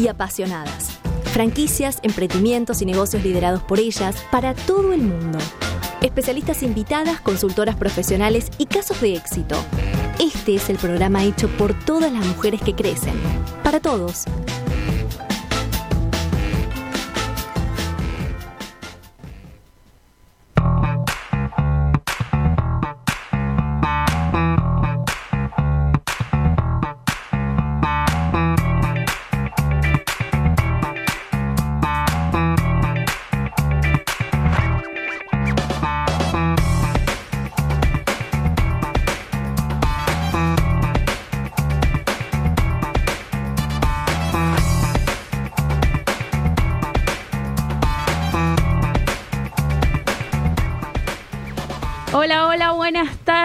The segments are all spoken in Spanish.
y apasionadas. Franquicias, emprendimientos y negocios liderados por ellas para todo el mundo. Especialistas invitadas, consultoras profesionales y casos de éxito. Este es el programa hecho por todas las mujeres que crecen. Para todos.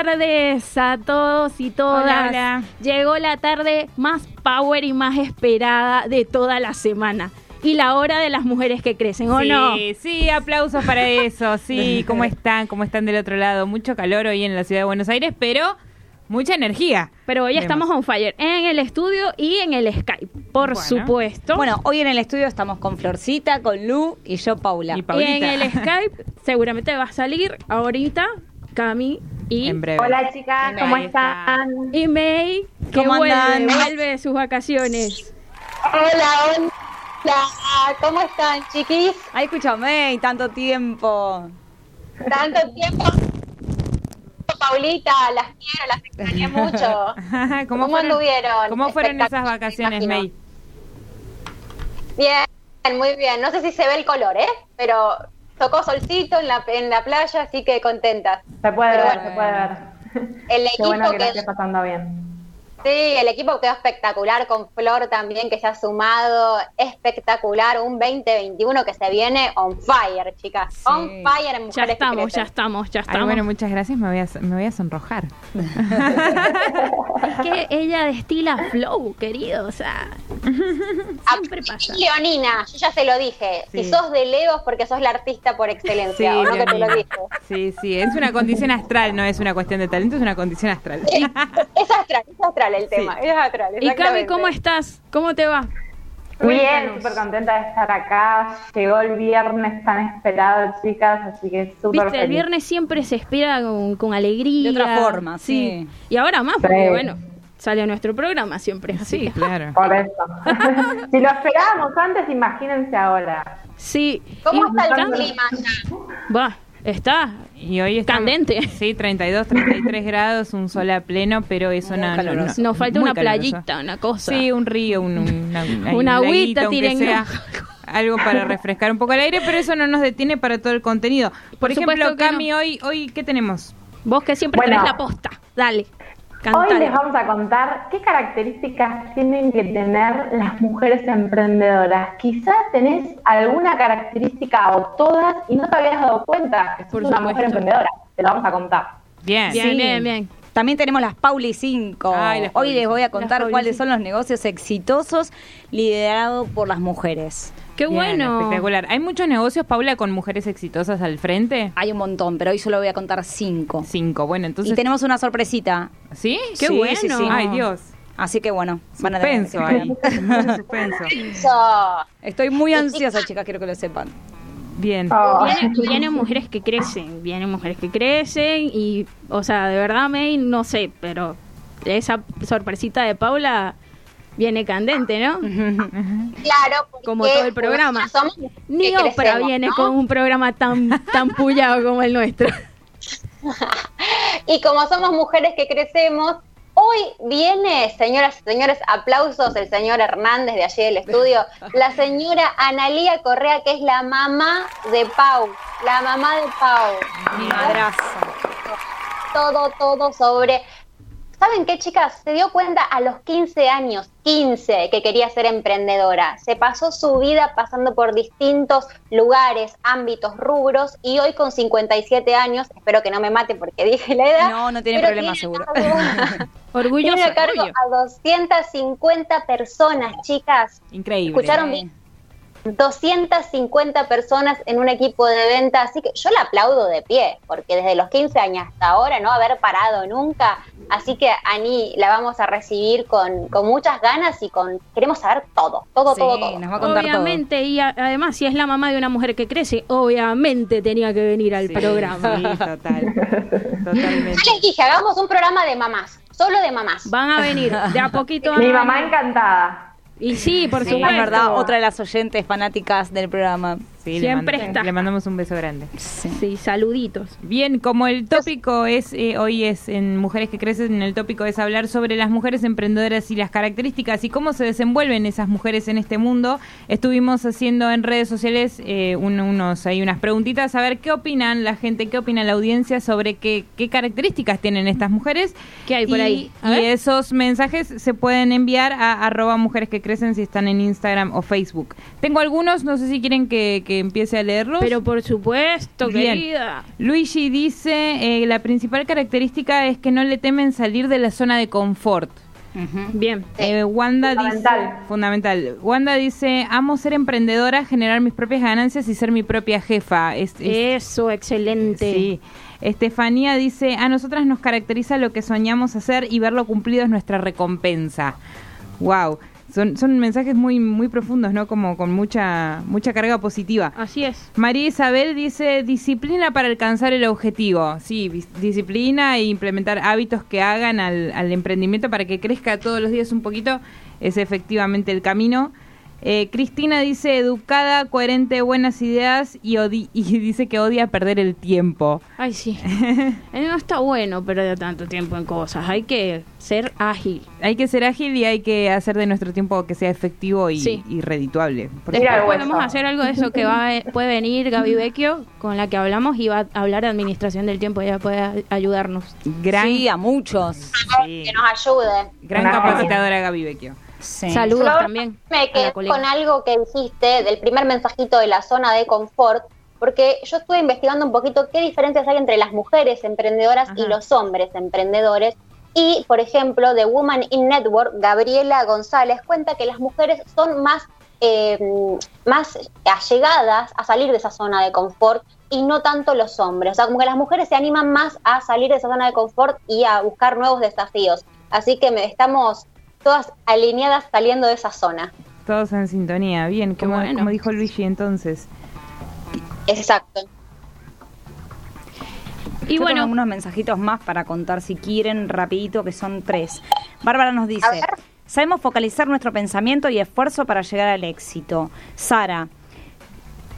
Tardes a todos y todas. Hola, hola. Llegó la tarde más power y más esperada de toda la semana. Y la hora de las mujeres que crecen, ¿o sí, no? Sí, aplausos para eso. Sí, ¿cómo están? ¿Cómo están del otro lado? Mucho calor hoy en la ciudad de Buenos Aires, pero mucha energía. Pero hoy Vemos. estamos on fire en el estudio y en el Skype, por Bueno. supuesto. Bueno, hoy en el estudio estamos con Florcita, con Lu y yo, Paula. Y y en el Skype seguramente va a salir ahorita Cami y, En breve. Hola chicas, ¿cómo está. están? y May, que ¿Cómo vuelve, andan? vuelve de sus vacaciones. Hola, hola. ¿Cómo están, chiquis? Ay, escúchame, tanto tiempo. Tanto tiempo. Paulita, las quiero, las extrañé mucho. ¿Cómo, ¿Cómo fueron, anduvieron? ¿Cómo fueron esas vacaciones, me May? Bien, muy bien. No sé si se ve el color, ¿eh? Pero tocó solcito en la, en la playa, así que contenta. Se puede Pero ver, bueno, se puede ver. El Qué equipo bueno que la que esté pasando bien. Sí, el equipo quedó espectacular con Flor también que se ha sumado, espectacular, un 2021 que se viene on fire, chicas, Sí. on fire en Ya mujeres que estamos, ya estamos, ya Ay, estamos. bueno, muchas gracias. Me voy a, me voy a sonrojar. Es que ella destila flow, querido, o sea, siempre pasa. Y Leonina, yo ya se lo dije, Sí. si sos de Leo es porque sos la artista por excelencia, Sí, ¿o no que te lo Leonina. dije? sí, sí, es una condición astral, no es una cuestión de talento, es una condición astral. Es astral, es astral el tema, Sí. es astral. Y Cami. ¿cómo estás? ¿Cómo te va? Bien, súper contenta de estar acá. Llegó el viernes tan esperado, chicas, así que súper Viste, el feliz. viernes siempre se espera con, con alegría. De otra forma, sí. Y ahora más, porque Sí. bueno, sale nuestro programa siempre así. Sí, claro. Por eso. si lo esperábamos antes, imagínense ahora. Sí. ¿Cómo Y está el clima allá? Va, está. Y hoy está Candente. Sí, 32, 33 grados, un sol a pleno, pero eso no, no, Nos falta una caluroso. playita, una cosa. Sí, un río, un, un- una, Una un agüita, tiren. algo para refrescar un poco el aire, pero eso no nos detiene para todo el contenido. Por, Por ejemplo, Cami, hoy, hoy, ¿qué tenemos? Vos que siempre Bueno. tenés la posta. Dale. Hoy les vamos a contar qué características tienen que tener las mujeres emprendedoras. Quizás tenés alguna característica o todas y no te habías dado cuenta que sos Por una supuesto. mujer emprendedora. Te lo vamos a contar. Bien. Bien, Sí. bien, bien. También tenemos las Pauli 5. Ay, las Hoy Pauli les voy a contar cuáles son los negocios exitosos liderados por las mujeres. Qué Bien, bueno. Espectacular. ¿Hay muchos negocios, Paula, con mujeres exitosas al frente? Hay un montón, pero hoy solo voy a contar cinco. Cinco. Bueno, entonces. Y tenemos una sorpresita. ¿Sí? Qué Sí, bueno. sí, sí. Ay, Dios. Así que bueno, van a tener- Suspenso ahí. Mucho suspenso. Eso. Estoy muy ansiosa, chicas, quiero que lo sepan. Bien. Oh. Vienen, vienen mujeres que crecen, vienen mujeres que crecen y, o sea, de verdad, May, no sé, pero esa sorpresita de Paula viene candente, ¿no? Claro, porque Como todo el programa. nosotras somos mujeres Ni Oprah crecemos, viene ¿no? con un programa tan, tan pullado como el nuestro. Y como somos mujeres que crecemos, hoy viene, señoras y señores, aplausos el señor Hernández de allí del estudio, la señora Analía Correa, que es la mamá de Pau, la mamá de Pau. Mi madraza. Todo, todo sobre... ¿Saben qué, chicas? Se dio cuenta a los 15 años, 15, que quería ser emprendedora. Se pasó su vida pasando por distintos lugares, ámbitos, rubros, y hoy con 57 años, espero que no me mate porque dije la edad. No, no tiene problema, tiene seguro. cargo- Orgulloso, tiene a cargo orgullo. a 250 personas, chicas. Increíble. ¿Escucharon bien? 250 personas en un equipo de venta, así que yo la aplaudo de pie, porque desde los 15 años hasta ahora no haber parado nunca, así que Ani la vamos a recibir con, con muchas ganas y con queremos saber todo, todo, Sí, todo, todo. nos va a contar Obviamente, y a- además, si es la mamá de una mujer que crece, obviamente tenía que venir al Sí, programa. Sí, total. Totalmente. Yo les dije, hagamos un programa de mamás, solo de mamás. Van a venir de a poquito. Mi mamá encantada. Y sí, por. Sí, supuesto. es verdad, otra de las oyentes fanáticas del programa. Sí, le, Siempre mand- está. le mandamos un beso grande. Sí, saluditos. Bien, como el tópico es, eh, hoy es en Mujeres que Crecen, el tópico es hablar sobre las mujeres emprendedoras y las características y cómo se desenvuelven esas mujeres en este mundo. Estuvimos haciendo en redes sociales eh, un- unos, hay unas preguntitas a ver qué opinan la gente, qué opina la audiencia sobre qué, qué características tienen estas mujeres. ¿Qué hay por Y- ahí? A Y ver. esos mensajes se pueden enviar a arroba mujeres que crecen si están en Instagram o Facebook. Tengo algunos, no sé si quieren que, que empiece a leerlos. Pero por supuesto, Bien. querida. Luigi dice, eh, la principal característica es que no le temen salir de la zona de confort. Bien. Eh, Wanda Fundamental. dice, fundamental. Wanda dice, amo ser emprendedora, generar mis propias ganancias y ser mi propia jefa. Es- es- Eso, excelente. sí. Estefanía dice, a nosotras nos caracteriza lo que soñamos hacer y verlo cumplido es nuestra recompensa. Wow. Son, son mensajes muy muy profundos, ¿no? Como con mucha mucha carga positiva. Así es. María Isabel dice disciplina para alcanzar el objetivo. Sí, disciplina e implementar hábitos que hagan al, al emprendimiento para que crezca todos los días un poquito es efectivamente el camino. Eh, Cristina dice educada, coherente, buenas ideas y, odi- y dice que odia perder el tiempo. Ay, sí. Eh, no está bueno perder tanto tiempo en cosas. Hay que ser ágil. Hay que ser ágil y hay que hacer de nuestro tiempo que sea efectivo y, Sí. y redituable. Mira podemos hacer algo de eso que va puede venir Gaby Vecchio, con la que hablamos, y va a hablar de administración del tiempo. Ella puede ayudarnos. gran, Sí, a muchos. sí, Que nos ayude. gran Una capacitadora Gaby Vecchio. Sí. Saludos Flor, también. Me quedé con algo que dijiste del primer mensajito de la zona de confort, porque yo estuve investigando un poquito qué diferencias hay entre las mujeres emprendedoras y los hombres emprendedores. Y, por ejemplo, de Woman in Network, Gabriela González cuenta que las mujeres son más, eh, más allegadas a salir de esa zona de confort y no tanto los hombres. O sea, como que las mujeres se animan más a salir de esa zona de confort y a buscar nuevos desafíos. Así que me, estamos todas alineadas saliendo de esa zona. Todos en sintonía, bien, Qué como, bueno. como dijo Luigi entonces. Exacto. Y Yo bueno, tengo unos mensajitos más para contar si quieren, rapidito, que son tres. Bárbara nos dice, sabemos focalizar nuestro pensamiento y esfuerzo para llegar al éxito. Sara,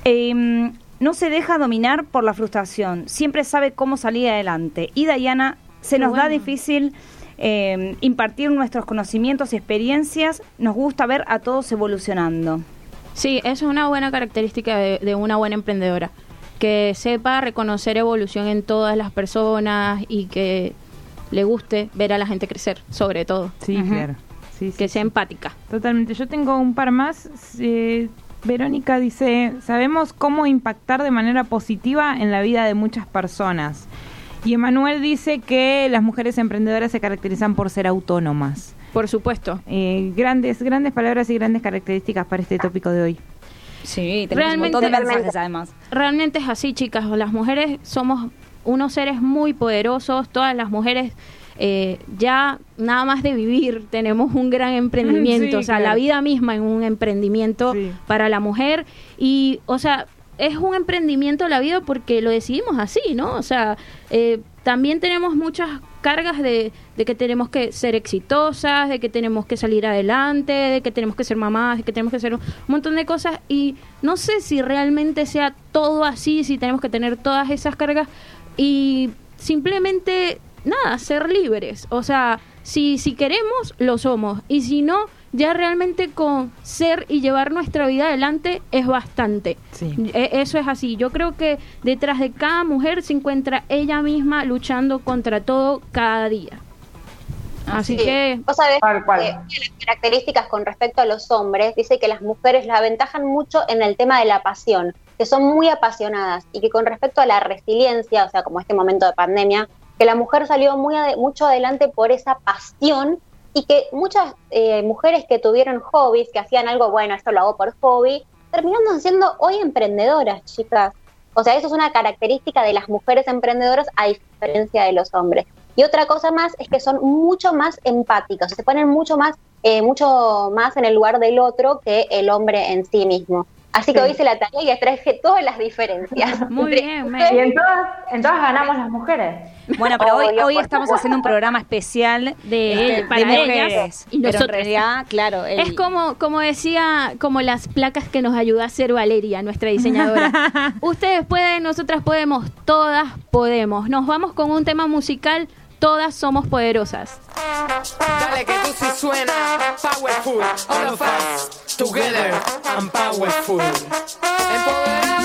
em, no se deja dominar por la frustración, siempre sabe cómo salir adelante. Y Diana, se Qué nos da difícil em, impartir nuestros conocimientos y experiencias, nos gusta ver a todos evolucionando. Sí, eso es una buena característica de, de una buena emprendedora. Que sepa reconocer evolución en todas las personas y que le guste ver a la gente crecer, sobre todo. Sí, claro. Sí, sí, Que sea empática. Totalmente. Yo tengo un par más. Eh, Verónica dice, sabemos cómo impactar de manera positiva en la vida de muchas personas. Y Emanuel dice que las mujeres emprendedoras se caracterizan por ser autónomas. Por supuesto. Eh, grandes, grandes palabras y grandes características para este tópico de hoy. Sí, tenemos un Realmente- montón de mensajes además. Realmente es así, chicas. Las mujeres somos unos seres muy poderosos. Todas las mujeres, eh, ya nada más de vivir, tenemos un gran emprendimiento. Sí, o sea, claro. la vida misma es un emprendimiento Sí. para la mujer. Y, o sea, es un emprendimiento la vida porque lo decidimos así, ¿no? O sea, eh, también tenemos muchas cargas de, de que tenemos que ser exitosas, de que tenemos que salir adelante, de que tenemos que ser mamás, de que tenemos que hacer un montón de cosas y no sé si realmente sea todo así, si tenemos que tener todas esas cargas y simplemente nada, ser libres. O sea, si, si queremos, lo somos y si no, ya realmente con ser y llevar nuestra vida adelante es bastante. Sí. E- Eso es así. Yo creo que detrás de cada mujer se encuentra ella misma luchando contra todo cada día. Así Sí. que Vos sabés que una de las características con respecto a los hombres dice que las mujeres la aventajan mucho en el tema de la pasión, que son muy apasionadas y que con respecto a la resiliencia, o sea, como este momento de pandemia, que la mujer salió muy ade- mucho adelante por esa pasión y que muchas eh, mujeres que tuvieron hobbies, que hacían algo, bueno, esto lo hago por hobby, terminando siendo hoy emprendedoras, chicas. O sea, eso es una característica de las mujeres emprendedoras a diferencia de los hombres. Y otra cosa más es que son mucho más empáticas, se ponen mucho más, eh, mucho más en el lugar del otro que el hombre en sí mismo. Así que hoy hice la tarea y les traje todas las diferencias. Muy bien, me... Y en todas, en todas, ganamos las mujeres. Bueno, pero hoy, estamos haciendo un programa especial de, este, para mujeres. Y nosotros. En realidad, claro. Es como, como decía, como las placas que nos ayudó a hacer Valeria, nuestra diseñadora. Ustedes pueden, nosotras podemos, todas podemos. Nos vamos con un tema musical todas somos poderosas. Dale que tú sí suena, powerful, all of us. together I'm powerful. Empoderado.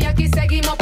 e aqui seguimos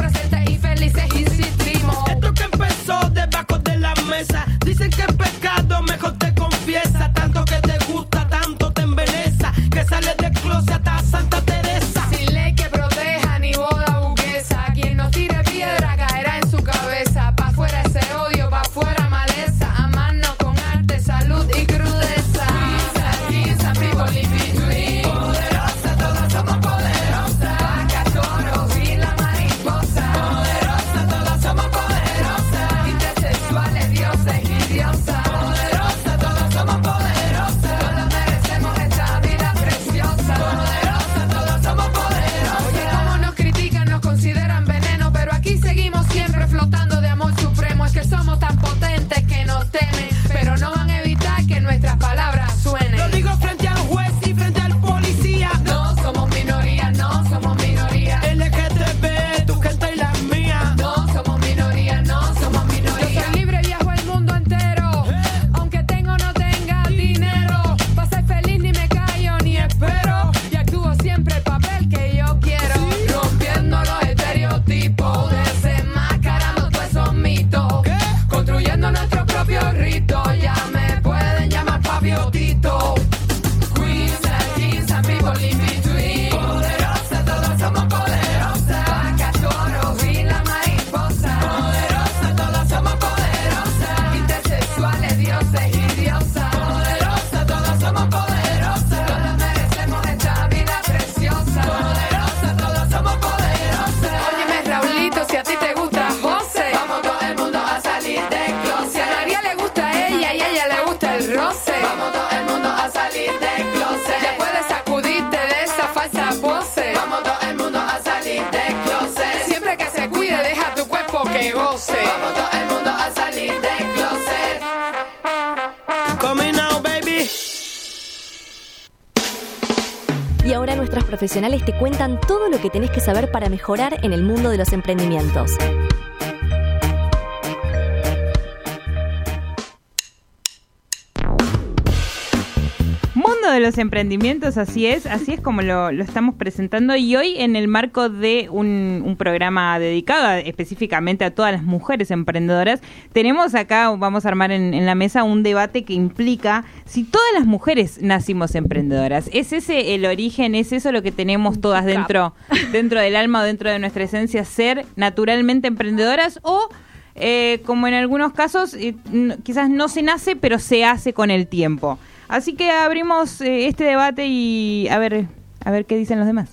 profesionales te cuentan todo lo que tenés que saber para mejorar en el mundo de los emprendimientos. Emprendimientos, así es, así es como lo, lo estamos presentando y hoy en el marco de un, un programa dedicado a- específicamente a todas las mujeres emprendedoras, tenemos acá, vamos a armar en, en la mesa un debate que implica si todas las mujeres nacimos emprendedoras. ¿Es ese el origen, es eso lo que tenemos todas dentro, dentro del alma o dentro de nuestra esencia, ser naturalmente emprendedoras o... eh, como en algunos casos, eh, quizás no se nace, pero se hace con el tiempo. Así que abrimos eh, este debate y a ver, a ver qué dicen los demás.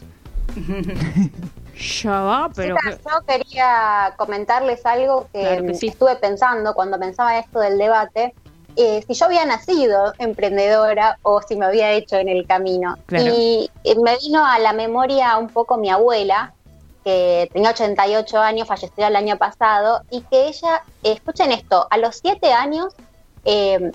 Ya va, pero... Chicas, yo quería comentarles algo que, Claro que sí. estuve pensando cuando pensaba esto del debate. eh, si yo había nacido emprendedora o si me había hecho en el camino. Claro. Y eh, me vino a la memoria un poco mi abuela, que tenía 88 años, falleció el año pasado, y que ella, escuchen esto, a los 7 años, eh,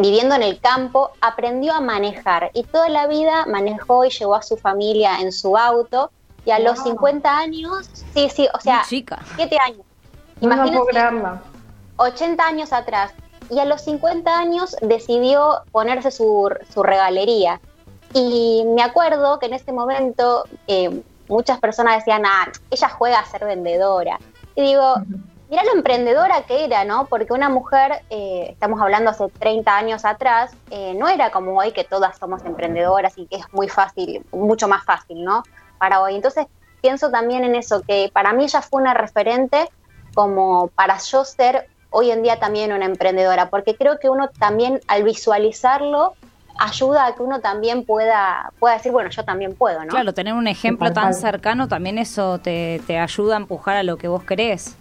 viviendo en el campo, aprendió a manejar y toda la vida manejó y llevó a su familia en su auto. Y a los 50 años, sí, sí, o sea, chica. 7 años. No, no puedo Imagínense, creerlo. 80 años atrás. Y a los 50 años decidió ponerse su, su regalería. Y me acuerdo que en ese momento eh, muchas personas decían, ah, ella juega a ser vendedora. Y digo, mirá lo emprendedora que era, ¿no? Porque una mujer, eh, estamos hablando hace 30 años atrás, eh, no era como hoy que todas somos emprendedoras y que es muy fácil, mucho más fácil, ¿no? Para hoy. Entonces pienso también en eso, que para mí ella fue una referente como para yo ser hoy en día también una emprendedora, porque creo que uno también al visualizarlo ayuda a que uno también pueda, pueda decir, bueno, yo también puedo, ¿no? Claro, tener un ejemplo tan cercano también eso te, te ayuda a empujar a lo que vos querés.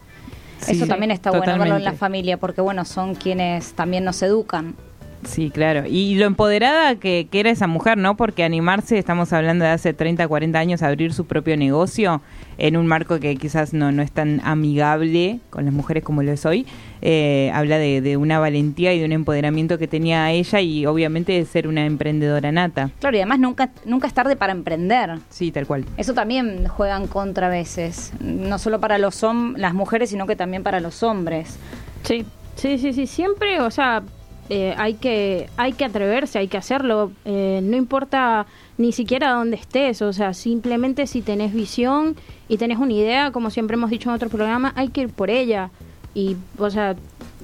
Sí, eso también está bueno verlo en la familia, porque bueno, son quienes también nos educan. Sí, claro. Y lo empoderada que, que era esa mujer, ¿no? Porque animarse, estamos hablando de hace 30, 40 años, a abrir su propio negocio en un marco que quizás no, no es tan amigable con las mujeres como lo es hoy, eh, habla de, de una valentía y de un empoderamiento que tenía ella y obviamente de ser una emprendedora nata. Claro, y además nunca, nunca es tarde para emprender. Sí, tal cual. Eso también juega en contra a veces, no solo para los las mujeres, sino que también para los hombres. Sí, sí, sí, sí, siempre, o sea, eh, hay que hay que atreverse, hay que hacerlo, eh, no importa ni siquiera dónde estés, o sea, simplemente si tenés visión y tenés una idea, como siempre hemos dicho en otro programa, hay que ir por ella. Y, o sea,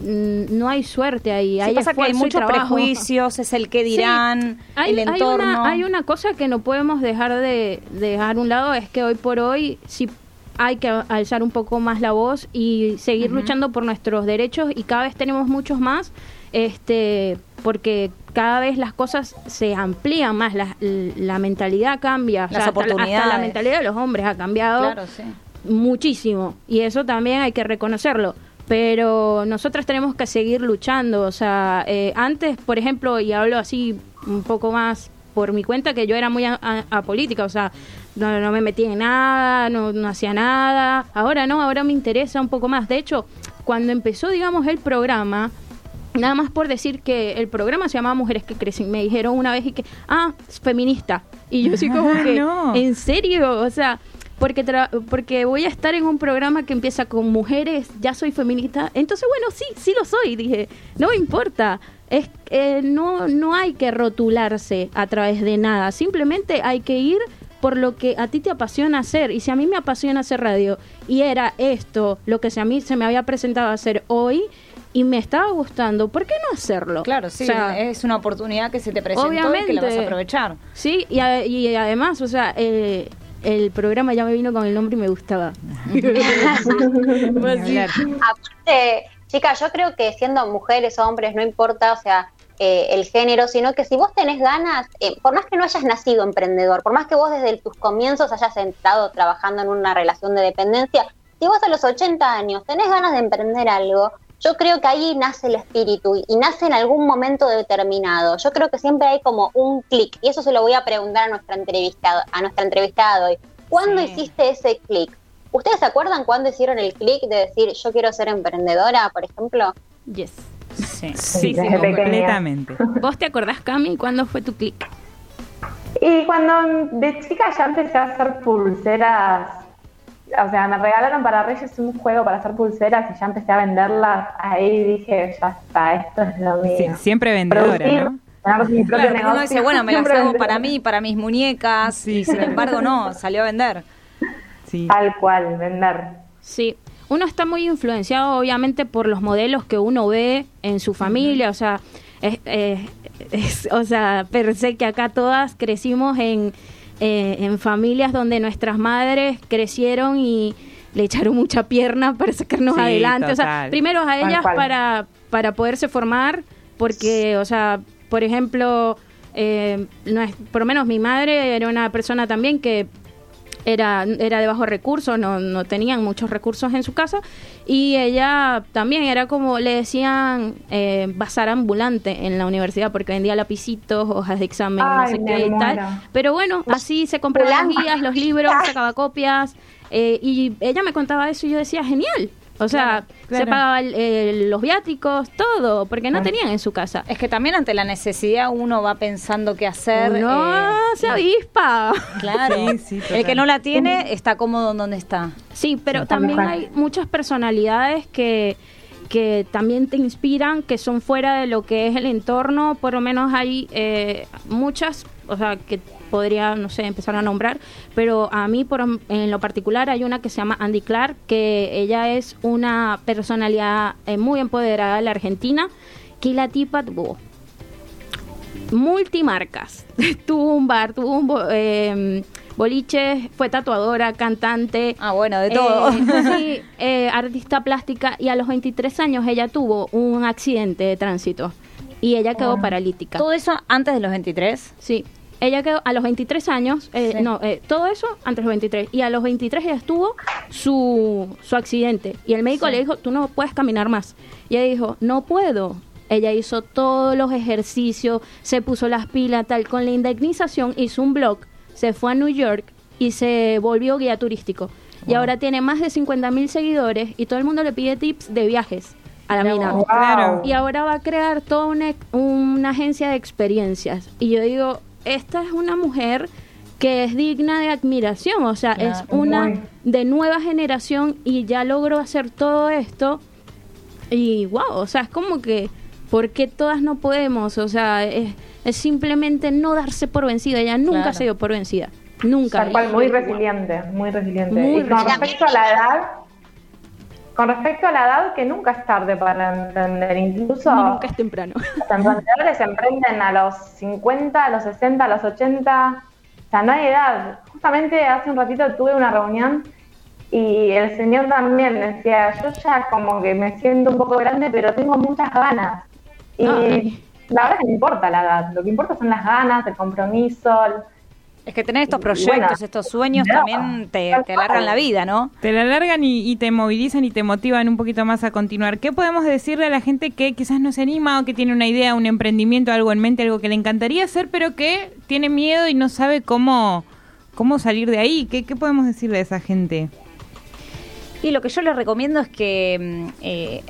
mm, no hay suerte ahí, Sí, hay pasa que hay muchos prejuicios, es el que dirán, Hay, el hay entorno. una, hay una cosa que no podemos dejar de, de dejar a un lado, es que hoy por hoy sí hay que alzar un poco más la voz y seguir luchando por nuestros derechos y cada vez tenemos muchos más, este, porque cada vez las cosas se amplían más, la, la mentalidad cambia, Las la- hasta la oportunidades. mentalidad de los hombres ha cambiado Claro, sí. muchísimo y eso también hay que reconocerlo pero nosotras tenemos que seguir luchando o sea eh, antes por ejemplo y hablo así un poco más por mi cuenta que yo era muy a- a- apolítica o sea no, no me metía en nada no, no hacía nada ahora no ahora me interesa un poco más de hecho cuando empezó digamos el programa Nada más por decir que el programa se llamaba Mujeres que Crecen. Me dijeron una vez y que, ah, es feminista. Y yo así como que, No. ¿en serio? O sea, porque, tra- porque voy a estar en un programa que empieza con mujeres, ya soy feminista. Entonces, bueno, sí, sí lo soy. Dije, no me importa. Es, eh, no, no hay que rotularse a través de nada. Simplemente hay que ir por lo que a ti te apasiona hacer. Y si a mí me apasiona hacer radio y era esto lo que se- a mí se me había presentado hacer hoy y me estaba gustando, ¿por qué no hacerlo? Claro, sí, O sea, es una oportunidad que se te presentó y que la vas a obviamente. aprovechar. Sí, y, a- y además, o sea, eh, el programa ya me vino con el nombre y me gustaba. Pues. Aparte, chicas, yo creo que siendo mujeres, hombres, no importa, o sea, eh, el género, sino que si vos tenés ganas, eh, por más que no hayas nacido emprendedor, por más que vos desde tus comienzos hayas entrado trabajando en una relación de dependencia, si vos a los 80 años tenés ganas de emprender algo, yo creo que ahí nace el espíritu y, nace en algún momento determinado. Yo creo que siempre hay como un clic, y eso se lo voy a preguntar a nuestra entrevistada, a nuestra de hoy. ¿Cuándo Sí. hiciste ese clic? ¿Ustedes se acuerdan cuándo hicieron el clic de decir yo quiero ser emprendedora, por ejemplo? Yes. Sí. Sí, completamente. ¿Vos te acordás, Cami, cuándo fue tu clic? Y cuando de chica ya empecé a hacer pulseras, o sea, me regalaron para Reyes un juego para hacer pulseras y ya empecé a venderlas, ahí dije, ya está, esto es lo mío. Sí, siempre vendedora, bueno, me las hago para mí, para mis muñecas, Sí, sin embargo no, salió a vender. Sí. Tal cual, vender. Sí, uno está muy influenciado obviamente por los modelos que uno ve en su familia, o sea, es, eh, es- o sea, pensé que acá todas crecimos en, eh, en familias donde nuestras madres crecieron y le echaron mucha pierna para sacarnos Sí, adelante, o sea, primero a ellas para, para poderse formar, porque, o sea, por ejemplo, eh, no es- por lo menos mi madre era una persona también que era, era de bajos recursos, no, no tenían muchos recursos en su casa y ella también era como le decían eh, bazar ambulante en la universidad porque vendía lapicitos, hojas de examen, no sé qué y tal. Pero bueno, así se compraban las guías, los libros, sacaba copias eh, y ella me contaba eso y yo decía, genial. O sea, claro. se pagaba el- el- los viáticos, todo, porque no tenían en su casa. Es que también ante la necesidad uno va pensando qué hacer. No, eh, se avispa. claro. Sí, sí, total. El que no la tiene está cómodo en donde está. Sí, pero Sí, también hay muchas personalidades que, que también te inspiran, que son fuera de lo que es el entorno. Por lo menos hay eh, muchas, o sea, que podría, no sé, empezar a nombrar, pero a mí por, en lo particular hay una que se llama Andy Clark, que ella es una personalidad eh, muy empoderada de la Argentina, que la tipa tuvo multimarcas. tuvo un bar, tuvo un eh, boliche, fue tatuadora, cantante. Ah, bueno, de todo. Eh, sí, eh, artista plástica y a los 23 años ella tuvo un accidente de tránsito y ella quedó paralítica. Todo eso antes de los 23. Sí, ella quedó a los 23 años, eh, Sí. no, eh, todo eso antes de los 23 y a los 23 ella estuvo su, su accidente y el médico le dijo, tú no puedes caminar más. Y ella dijo, no puedo. Ella hizo todos los ejercicios, se puso las pilas, tal, con la indemnización hizo un blog, se fue a New York y se volvió guía turístico. Y ahora tiene más de 50 mil seguidores y todo el mundo le pide tips de viajes a la mina. Wow. Claro. Y ahora va a crear toda una, una agencia de experiencias. Y yo digo, esta es una mujer que es digna de admiración, o sea, es una Muy. de nueva generación y ya logró hacer todo esto. Y wow, o sea, es como que, ¿por qué todas no podemos? O sea, es, es simplemente no darse por vencida. Ella nunca Claro. se dio por vencida. Nunca. Tal cual, muy resiliente, muy resiliente. Muy y con resiliente. respecto a la edad, con respecto a la edad, que nunca es tarde para emprender, incluso Nunca es temprano. los emprendedores emprenden a los 50, a los 60, a los 80, o sea, no hay edad. Justamente hace un ratito tuve una reunión y el señor también decía, yo ya como que me siento un poco grande, pero tengo muchas ganas. Y Ay. la verdad es que no importa la edad, lo que importa son las ganas, el compromiso, el- Es que tener estos proyectos, bueno, estos sueños no, también te, te alargan la vida, ¿no? Te la alargan y, y te movilizan y te motivan un poquito más a continuar. ¿Qué podemos decirle a la gente que quizás no se anima o que tiene una idea, un emprendimiento, algo en mente, algo que le encantaría hacer, pero que tiene miedo y no sabe cómo, cómo salir de ahí? ¿Qué, qué podemos decirle a esa gente? Y lo que yo les recomiendo es que mm, eh,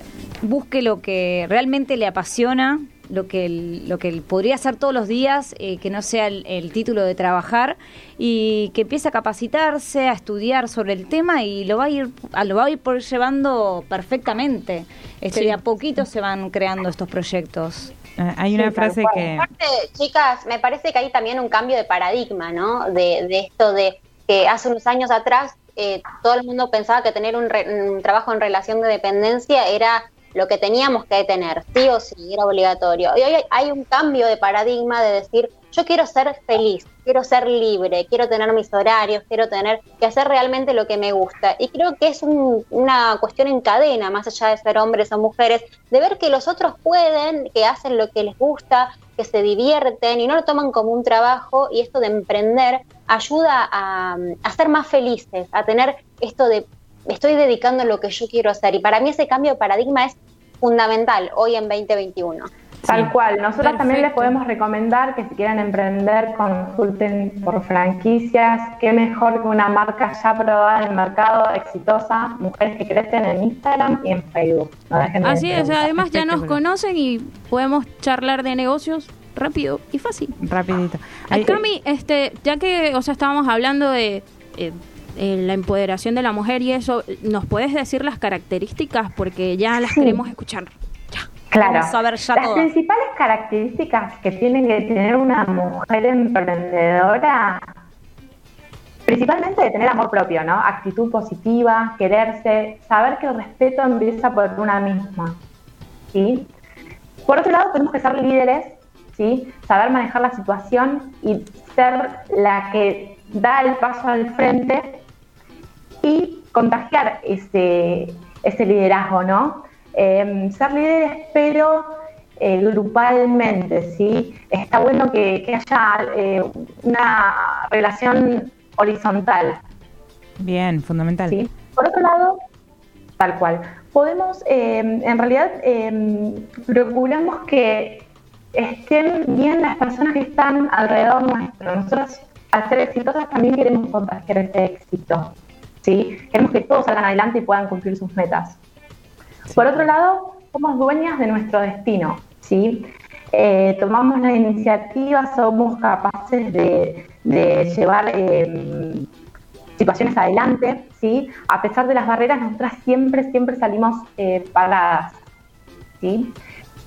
busque lo que realmente le apasiona, lo que, el- lo que él podría hacer todos los días, eh, que no sea el, el título de trabajar, y que empiece a capacitarse, a estudiar sobre el tema y lo va a ir, a- lo va a ir por llevando perfectamente. Este, Sí. De a poquito se van creando estos proyectos. Ah, Hay una Sí, frase que... Aparte, chicas, me parece que hay también un cambio de paradigma, ¿no? De, de esto de que hace unos años atrás eh, todo el mundo pensaba que tener un, re- un trabajo en relación de dependencia era lo que teníamos que tener, sí o sí, era obligatorio. Y hoy hay, un cambio de paradigma de decir, yo quiero ser feliz, quiero ser libre, quiero tener mis horarios, quiero tener que hacer realmente lo que me gusta. Y creo que es un- una cuestión en cadena, más allá de ser hombres o mujeres, de ver que los otros pueden, que hacen lo que les gusta, que se divierten y no lo toman como un trabajo y esto de emprender ayuda a, a ser más felices, a tener esto de me estoy dedicando a lo que yo quiero hacer y para mí ese cambio de paradigma es fundamental hoy en 2021. Tal cual. Nosotros también les podemos recomendar que si quieren emprender, consulten por franquicias. Qué mejor que una marca ya probada en el mercado, exitosa, mujeres que crecen en Instagram y en Facebook. No dejen de Así es, además ya nos conocen y podemos charlar de negocios rápido y fácil. Rapidito. Ay, Cami, este, ya que, o sea, estábamos hablando de eh, eh, la empoderación de la mujer y eso, ¿nos puedes decir las características? Porque ya las queremos escuchar. Ya. Claro. Vamos a ver ya Las todo. principales características que tiene que tener una mujer emprendedora, principalmente de tener amor propio, ¿no? Actitud positiva, quererse, saber que el respeto empieza por una misma, ¿sí? Por otro lado, tenemos que ser líderes, ¿sí? Saber manejar la situación y ser la que da el paso al frente y contagiar ese, ese liderazgo, ¿no? Eh, ser líderes, pero eh, grupalmente, ¿sí? Está bueno que, que haya eh, una relación horizontal, Bien, fundamental. ¿sí? Por otro lado, tal cual, podemos, eh, en realidad, eh, procuramos que estén bien las personas que están alrededor nuestro. Nosotros, al ser exitosas, también queremos contagiar ese éxito, ¿sí? Queremos que todos salgan adelante y puedan cumplir sus metas. Por otro lado, somos dueñas de nuestro destino, ¿sí? Eh, tomamos la iniciativa, somos capaces de, de llevar eh, situaciones adelante, ¿sí? A pesar de las barreras, nosotras siempre, siempre salimos eh, pagadas, ¿sí?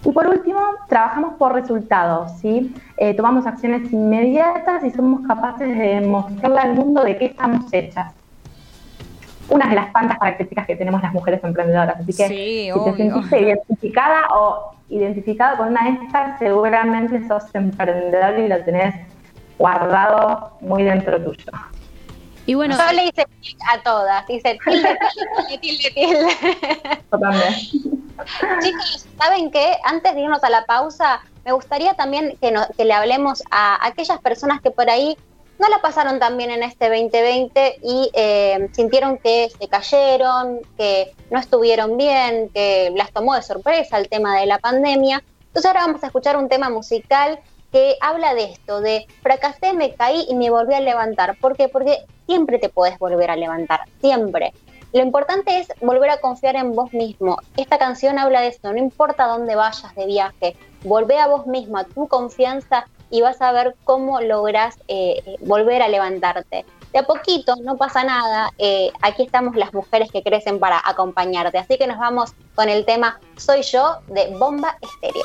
Y por último, trabajamos por resultados, ¿sí? Eh, tomamos acciones inmediatas y somos capaces de mostrarle al mundo de qué estamos hechas. Una de las tantas características que tenemos las mujeres emprendedoras. Así que Sí, si obvio. te sentiste identificada o identificado con una de estas, seguramente sos emprendedor y lo tenés guardado muy dentro tuyo. Y bueno, Yo le hice clic a todas, dice tilde, tilde, tilde, tilde. Yo también. Chicos, ¿saben qué? Antes de irnos a la pausa, me gustaría también que, no- que le hablemos a aquellas personas que por ahí no la pasaron tan bien en este 2020 y eh, sintieron que se cayeron, que no estuvieron bien, que las tomó de sorpresa el tema de la pandemia. Entonces ahora vamos a escuchar un tema musical que habla de esto, de fracasé, me caí y me volví a levantar. ¿Por qué? Porque siempre te podés volver a levantar, siempre. Lo importante es volver a confiar en vos mismo. Esta canción habla de eso, no importa dónde vayas de viaje, volvé a vos mismo, a tu confianza y vas a ver cómo lográs eh, eh, volver a levantarte. De a poquito, no pasa nada, eh, aquí estamos las mujeres que crecen para acompañarte. Así que nos vamos con el tema Soy yo de Bomba Estéreo.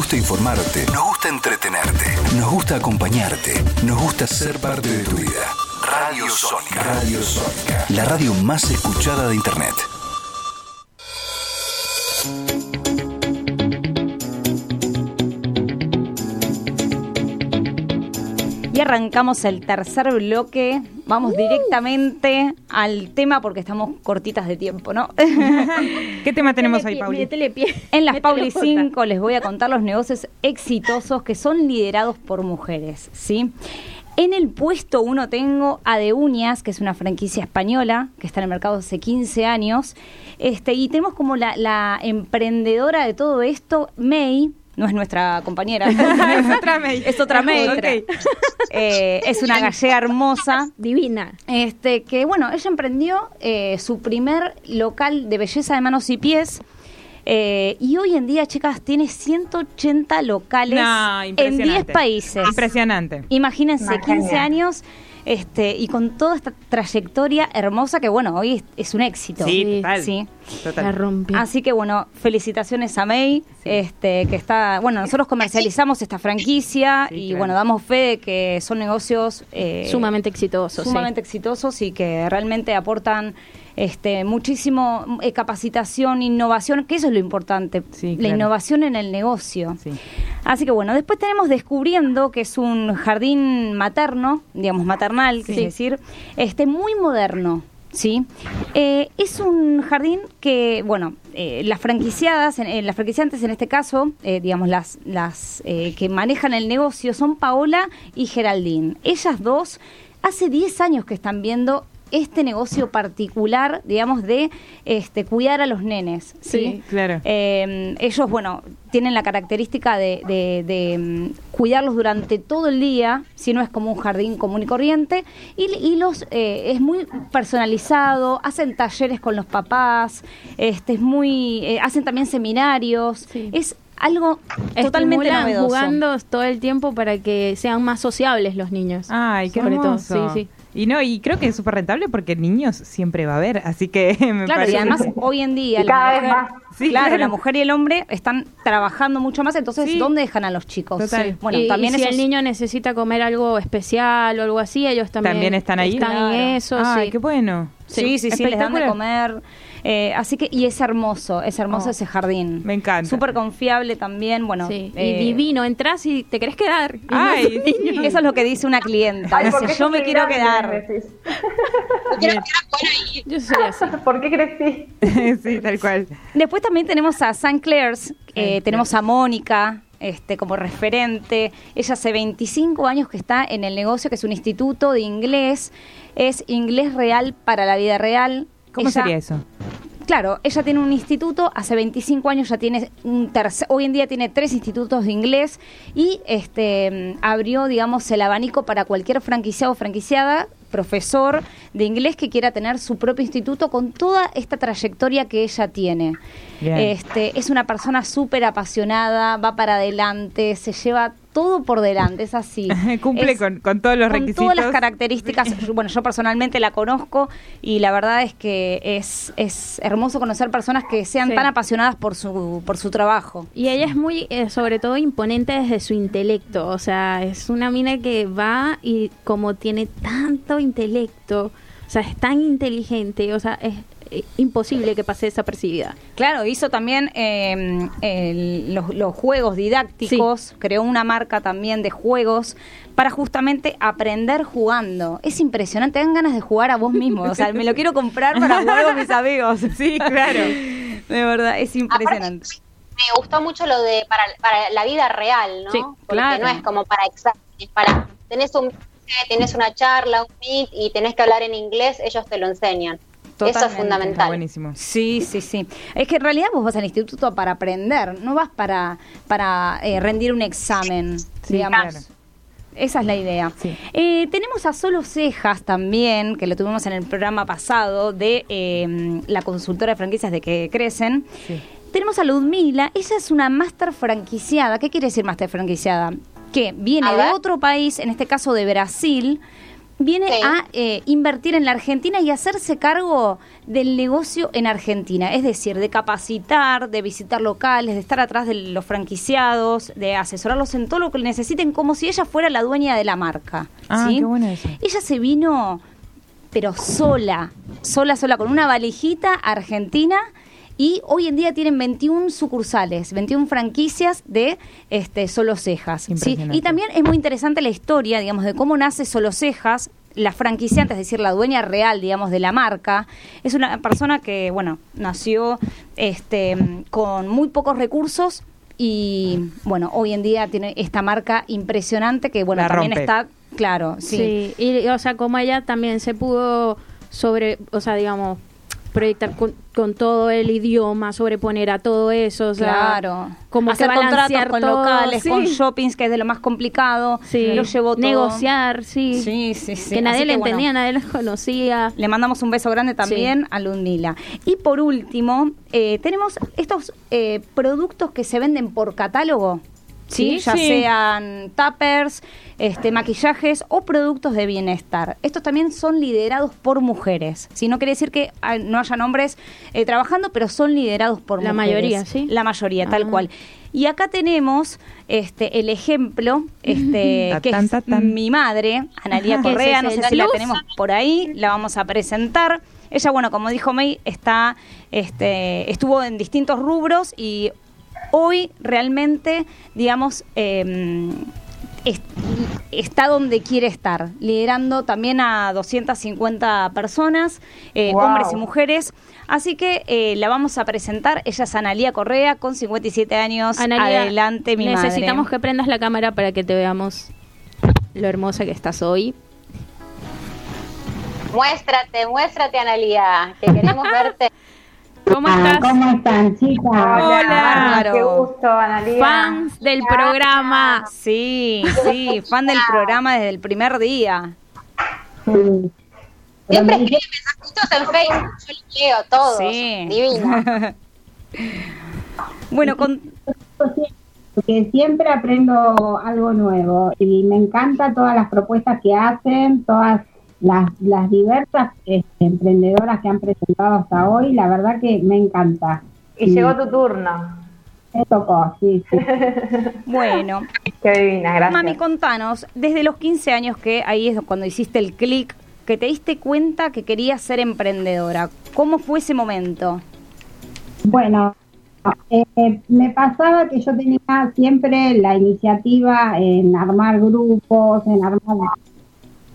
Gusta informarte, nos gusta entretenerte, nos gusta acompañarte, nos gusta ser parte de tu vida. Radio Sónica. Radio Sónica. La radio más escuchada de Internet. Y arrancamos el tercer bloque. Vamos directamente al tema porque estamos cortitas de tiempo, ¿no? ¿Qué tema tenemos hoy, Pauli? En las Pauli jota. 5 les voy a contar los negocios exitosos que son liderados por mujeres, ¿sí? En el puesto uno tengo a De Uñas, que es una franquicia española que está en el mercado hace 15 años. Este, y tenemos como la, la emprendedora de todo esto, May, no es nuestra compañera. es otra May. Es otra. Ok. Eh, es una gallega hermosa. Divina. Este, que bueno, ella emprendió eh, su primer local de belleza de manos y pies. eh, y hoy en día, chicas, tiene 180 locales No, en impresionante. 10 países. Impresionante. Imagínense, Una 15 genia. años este, y con toda esta trayectoria hermosa que, bueno, hoy es, es un éxito. Sí, total. Sí. Total. La rompió. Así que bueno, felicitaciones a May, este, que está, bueno, nosotros comercializamos esta franquicia Sí, y claro. bueno, damos fe de que son negocios eh, Sumamente exitoso. sumamente exitosos y que realmente aportan este muchísimo eh, capacitación, innovación, que eso es lo importante, Sí, la innovación en el negocio. Sí. Así que bueno, después tenemos Descubriendo, que es un jardín materno, digamos maternal, Sí. es decir, este muy moderno. ¿sí? Eh, es un jardín que, bueno, eh, las franquiciadas, en- eh, las franquiciantes en este caso, digamos, las, las eh, que manejan el negocio son Paola y Geraldine. Ellas dos hace 10 años que están viendo este negocio particular, digamos, de este, cuidar a los nenes. ¿sí? Sí, claro. Eh, ellos, bueno, tienen la característica de, de- de, mm, cuidarlos durante todo el día, si no es como un jardín común y corriente, y, y los eh, es muy personalizado, hacen talleres con los papás, este es muy, eh, hacen también seminarios, Sí. es algo totalmente Estimulan novedoso. jugando todo el tiempo para que sean más sociables los niños. Ay, qué Sobre todo, sí, sí. Y no, y creo que es súper rentable porque niños siempre va a haber, así que me Claro, parece... y además hoy en día la cada vez mujer, más. Sí, claro, claro. la mujer y el hombre están trabajando mucho más, entonces Sí. ¿dónde dejan a los chicos? Total. Sí. Bueno, y, también y si esos- el niño necesita comer algo especial o algo así, ellos también, ¿También están ahí? Están Claro. en eso, Ay, sí. qué bueno. Sí, sí, sí, les dan de comer. Eh, así que, y es hermoso, es hermoso Oh, ese jardín. me encanta. Súper confiable también, bueno. Sí, eh, y divino, entras y te querés quedar. Y Ay, no- sí. Eso es lo que dice una clienta. Ay, ¿por dice, qué yo me quiero grande, quedar. decís? Yo soy así. ¿Por qué crecí? sí, tal cual. Después también tenemos a St. Clair's, eh, tenemos a Mónica. Este, como referente, ella hace 25 años que está en el negocio, que es un instituto de inglés, es inglés real para la vida real. ¿Cómo Ella- sería eso? Claro, ella tiene un instituto, hace 25 años ya tiene un tercer, hoy en día tiene tres institutos de inglés y este mm, abrió, digamos, el abanico para cualquier franquiciado o franquiciada, profesor de inglés que quiera tener su propio instituto con toda esta trayectoria que ella tiene. Bien. Este, es una persona súper apasionada, va para adelante, se lleva todo por delante, es así. Cumple Es- con, con todos los con requisitos. todas las características. Yo- Bueno, yo personalmente la conozco y la verdad es que es, es hermoso conocer personas que sean Sí. tan apasionadas por su, por su trabajo. Y ella es muy, eh, sobre todo, imponente desde su intelecto. O sea, es una mina que va y como tiene tanto intelecto, o sea, es tan inteligente, o sea, es eh, imposible que pase desapercibida. Claro, hizo también eh, el- los, los juegos didácticos, creó una marca también de juegos para justamente aprender jugando. Es impresionante, dan ganas de jugar a vos mismo. O sea, me lo quiero comprar para jugar con mis amigos. Sí, claro. De verdad, es impresionante. Me gustó mucho lo de para, para la vida real, ¿no? Sí, Porque claro. no es como para exámenes, para tenés un tenés una charla, un meet y tenés que hablar en inglés, ellos te lo enseñan. Eso es Está fundamental. buenísimo. Sí, sí, sí. Es que en realidad vos vas al instituto para aprender, no vas para, para eh, rendir un examen, digamos. claro. Esa es la idea. Sí. Eh, tenemos a Solo Cejas también, que lo tuvimos en el programa pasado de eh, la consultora de franquicias de que crecen. Sí. Tenemos a Ludmila, ella es una máster franquiciada. ¿Qué quiere decir máster franquiciada? Que viene de otro país, en este caso de Brasil, viene Sí. a eh, invertir en la Argentina y hacerse cargo del negocio en Argentina, es decir, de capacitar, de visitar locales, de estar atrás de los franquiciados, de asesorarlos en todo lo que necesiten, como si ella fuera la dueña de la marca. Ah, ¿sí? qué bueno eso. Ella se vino, pero sola, sola, sola, con una valijita argentina. Y hoy en día tienen 21 sucursales, 21 franquicias de este, Solo Cejas. Y también es muy interesante la historia, digamos, de cómo nace Solo Cejas. La franquiciante, es decir, la dueña real, digamos, de la marca, es una persona que, bueno, nació este, con muy pocos recursos y, bueno, hoy en día tiene esta marca impresionante que, bueno, La también rompe. está, claro, sí. Sí. y o sea, como ella también se pudo sobre, o sea, digamos, proyectar con, con todo el idioma, sobreponer a todo eso, o sea, Claro. como hacer que contratos con todo, locales, sí. con shoppings, que es de lo más complicado. Sí. Lo llevó todo. negociar, sí. Sí, sí, sí. Que nadie le bueno, entendía, nadie los conocía. Le mandamos un beso grande también a Lundila. Y por último, eh, tenemos estos eh, productos que se venden por catálogo. ¿Sí? Sí, ya sí. sean tuppers, este, maquillajes o productos de bienestar. Estos también son liderados por mujeres. Si no quiere decir que ah, no haya hombres eh, trabajando, pero son liderados por La mujeres. mayoría, ¿sí? La mayoría, tal Ah. cual. Y acá tenemos este el ejemplo, este que es mi madre, Analia ¿Qué es Correa, no sé ¿La si la tenemos por ahí, la vamos a presentar. Ella, bueno, como dijo May, está, este, estuvo en distintos rubros y hoy realmente, digamos, eh, es- está donde quiere estar, liderando también a 250 personas, eh, Wow. hombres y mujeres. Así que eh, la vamos a presentar. Ella es Analia Correa, con 57 años. Analia, Adelante, mi necesitamos madre. que prendas la cámara para que te veamos lo hermosa que estás hoy. Muéstrate, muéstrate, Analia, que queremos verte. ¿Cómo Ah, estás? ¿Cómo están, chicas? Hola. Bárbaro. Qué gusto, Analia. Fans del programa. Sí, sí, fan del programa desde el primer día. Sí. Siempre escribe mensajitos en Facebook, yo los leo todos. Sí. Divino. bueno, con, porque siempre aprendo algo nuevo y me encanta todas las propuestas que hacen, todas las, las diversas este, emprendedoras que han presentado hasta hoy, la verdad que me encanta. Y llegó tu turno. Me tocó, sí, sí. bueno, Qué divina, gracias. Mami, contanos, desde los 15 años que ahí es cuando hiciste el clic, que te diste cuenta que querías ser emprendedora. ¿Cómo fue ese momento? Bueno, eh, me pasaba que yo tenía siempre la iniciativa en armar grupos, en armar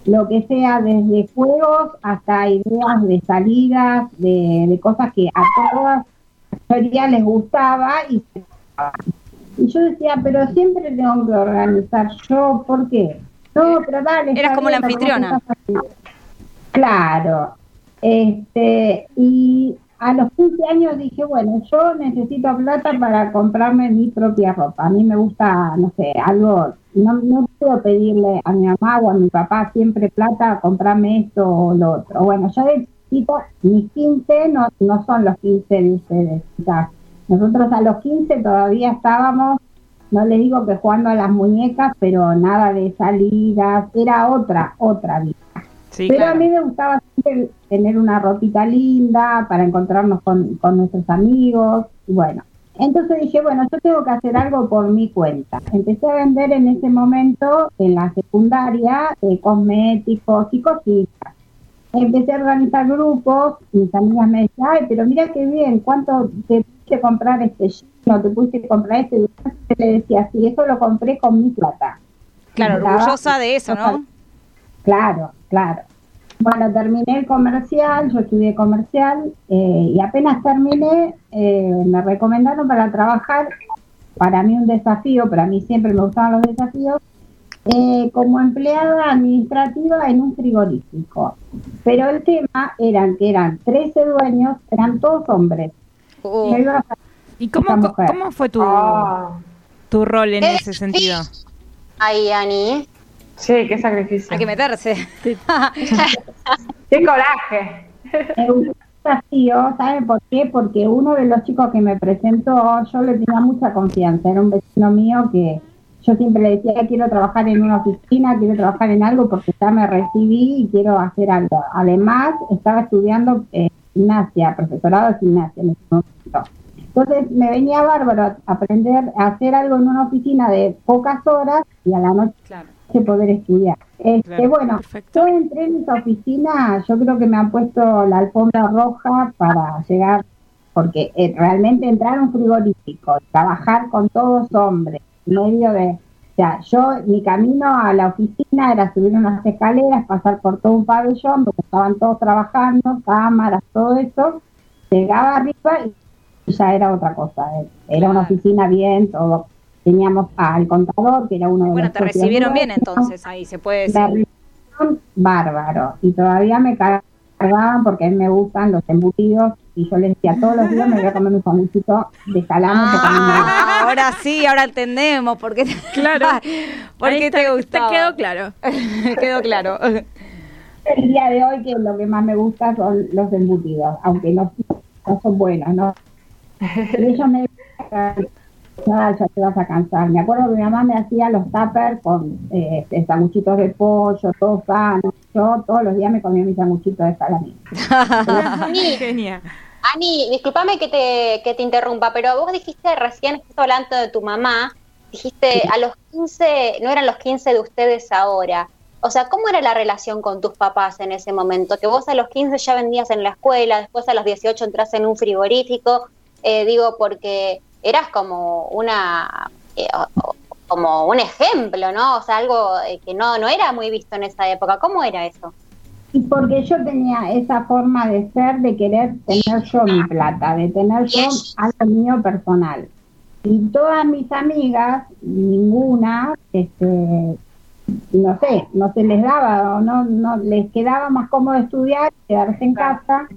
lo que sea, desde juegos hasta ideas de salidas, de, de cosas que a todas la mayoría les gustaba y, y yo decía, pero siempre tengo que organizar yo, ¿por qué? No, pero dale. Eras como la anfitriona. Claro. Este, y a los 15 años dije, bueno, yo necesito plata para comprarme mi propia ropa. A mí me gusta, no sé, algo, no, no puedo pedirle a mi mamá o a mi papá siempre plata, comprarme esto o lo otro. Bueno, yo de chiquita, mis 15 no, no son los 15 de ustedes. Nosotros a los 15 todavía estábamos, no le digo que jugando a las muñecas, pero nada de salidas, era otra, otra vida. Sí, Pero claro. a mí me gustaba siempre tener una ropita linda para encontrarnos con, con nuestros amigos. Y bueno, entonces dije, bueno, yo tengo que hacer algo por mi cuenta. Empecé a vender en ese momento, en la secundaria, eh, cosméticos y cositas. Empecé a organizar grupos, mis amigas me decían, ay, pero mira qué bien, ¿cuánto te pudiste comprar este jean o te pudiste comprar este? Y yo le decía, sí, eso lo compré con mi plata. Claro, orgullosa de eso, ¿no? Claro, claro. Bueno, terminé el comercial, yo estudié comercial eh, y apenas terminé, eh, me recomendaron para trabajar, para mí un desafío, para mí siempre me gustaban los desafíos, eh, como empleada administrativa en un frigorífico. Pero el tema eran que eran 13 dueños, eran todos hombres. Oh, Yo iba a- ¿Y cómo, cómo fue tu, Ah, tu rol en Eh, ese sentido? Ay, Ani. Sí, qué sacrificio. hay que meterse. Qué coraje. Es un desafío, ¿saben por qué? Porque uno de los chicos que me presentó, yo le tenía mucha confianza, era un vecino mío que yo siempre le decía, quiero trabajar en una oficina, quiero trabajar en algo porque ya me recibí y quiero hacer algo. Además, estaba estudiando eh, gimnasia, profesorado de gimnasia en ese momento. Entonces me venía bárbaro aprender a hacer algo en una oficina de pocas horas y a la noche poder estudiar. Este, Claro, bueno, yo entré en esa oficina, yo creo que me han puesto la alfombra roja para llegar, porque eh, realmente entrar a un frigorífico, trabajar con todos hombres, medio de, o sea, yo, mi camino a la oficina era subir unas escaleras, pasar por todo un pabellón, porque estaban todos trabajando, cámaras, todo eso, llegaba arriba y ya era otra cosa, eh, era una oficina bien, todo. Teníamos al contador, que era uno de Bueno, los te socios recibieron bien entonces ahí, se puede decir. recibieron bárbaro. Y todavía me cargaban porque a mí me gustan los embutidos. Y yo les decía, todos los días me voy a comer un sanguchito de salame. porque. Ah, ahora sí, ahora entendemos por qué te, Claro. por Ahí qué está, te te gustaba. quedó claro. quedó claro. El día de hoy que lo que más me gusta son los embutidos, aunque no, no son buenos, ¿no? Pero ellos me ya, ya te vas a cansar. Me acuerdo que mi mamá me hacía los tuppers con eh, este, sanguchitos de pollo, todo sano. Yo todos los días me comía mis sanguchitos de salami. Genial. Ani, discúlpame que te, que te interrumpa, pero vos dijiste recién, justo hablando de tu mamá, dijiste a los 15, no eran los 15 de ustedes ahora. O sea, ¿cómo era la relación con tus papás en ese momento? Que vos a los 15 ya vendías en la escuela, después a los 18 entras en un frigorífico, eh, digo, porque eras como una, eh, como un ejemplo, ¿no? O sea, algo eh, que no, no era muy visto en esa época. ¿Cómo era eso? Y porque yo tenía esa forma de ser, de querer tener yo mi plata, de tener yo algo mío personal. Y todas mis amigas, ninguna, este, no sé, no se les daba o no, no les quedaba más cómodo estudiar, quedarse en casa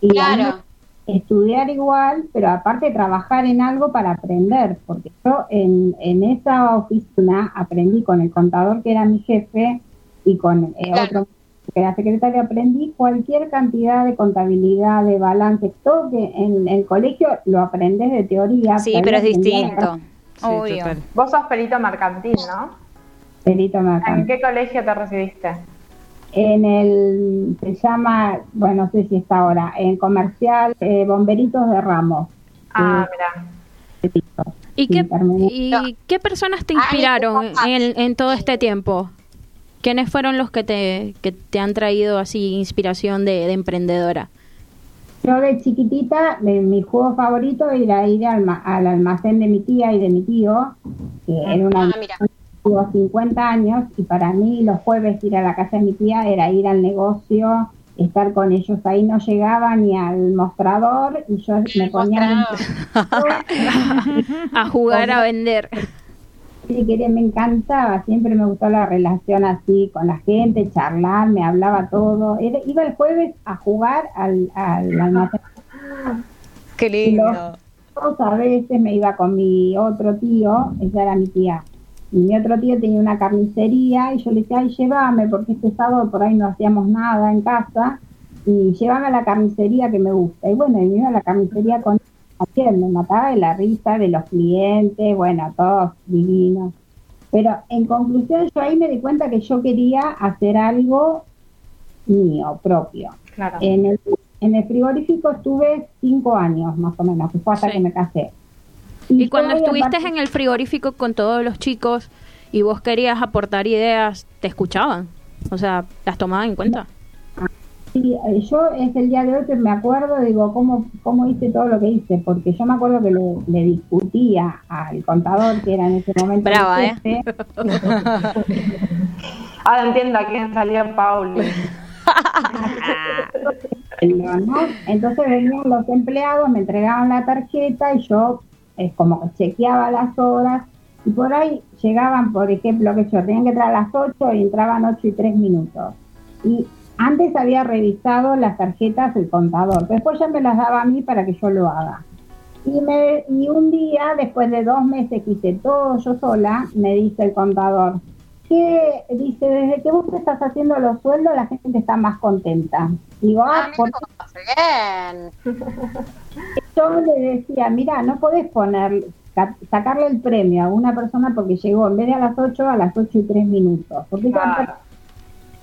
y Claro. Estudiar igual, pero aparte trabajar en algo para aprender, porque yo en, en esa oficina aprendí con el contador que era mi jefe y con eh, otro que era secretario, aprendí cualquier cantidad de contabilidad, de balance, todo que en el colegio lo aprendes de teoría. Sí, pero es distinto. hacer Obvio. Vos sos perito mercantil, ¿no? perito ¿En mercantil. qué colegio te recibiste? En el, se llama, bueno, no sé si está ahora, en comercial, eh, Bomberitos de Ramos. Ah, Eh, mira. ¿Y Sí, qué, y qué personas te inspiraron en, en todo este tiempo? ¿Quiénes fueron los que te, que te han traído así inspiración de, de emprendedora? Yo de chiquitita, de mi juego favorito era ir al, ma- al almacén de mi tía y de mi tío, que era una Ah, tuvo 50 años y para mí los jueves ir a la casa de mi tía era ir al negocio, estar con ellos ahí, no llegaba ni al mostrador y yo me ponía A jugar a vender. Sí, quería, me encantaba, siempre me gustó la relación así con la gente, charlar, me hablaba todo. Era- iba el jueves a jugar al, al almacén. Qué Y lindo. los- a veces me iba con mi otro tío, ella era mi tía. Y mi otro tío tenía una carnicería y yo le decía, ay, llévame, porque este sábado por ahí no hacíamos nada en casa. Y llévame a la carnicería que me gusta. Y bueno, y me iba a la carnicería con me mataba de la risa de los clientes, bueno, todos divinos. Pero en conclusión, yo ahí me di cuenta que yo quería hacer algo mío, propio. Claro. En el, en el frigorífico estuve cinco años más o menos, que fue hasta Sí. que me casé. Y cuando estuviste en el frigorífico con todos los chicos y vos querías aportar ideas, ¿te escuchaban? O sea, ¿las tomaban en cuenta? Sí, eh, yo es el día de hoy que me acuerdo, digo, ¿cómo, cómo hice todo lo que hice? Porque yo me acuerdo que le, le discutía al contador, que era en ese momento Brava, ¿eh? jefe, Ahora entiendo a quién salió Pauli. Entonces venían los empleados, me entregaban la tarjeta y yo es como que chequeaba las horas y por ahí llegaban, por ejemplo, que yo tenían que entrar a las 8 y entraban 8 y 3 minutos. Y antes había revisado las tarjetas el contador, después ya me las daba a mí para que yo lo haga. Y, me, y un día, después de dos meses que hice todo yo sola, me dice el contador, que dice, desde que vos te estás haciendo los sueldos, la gente está más contenta. Digo, ah, Ah, ¿por bien. yo le decía, mira, no podés poner ca- sacarle el premio a una persona porque llegó en vez de a las 8 a las 8 y 3 minutos. Porque Claro.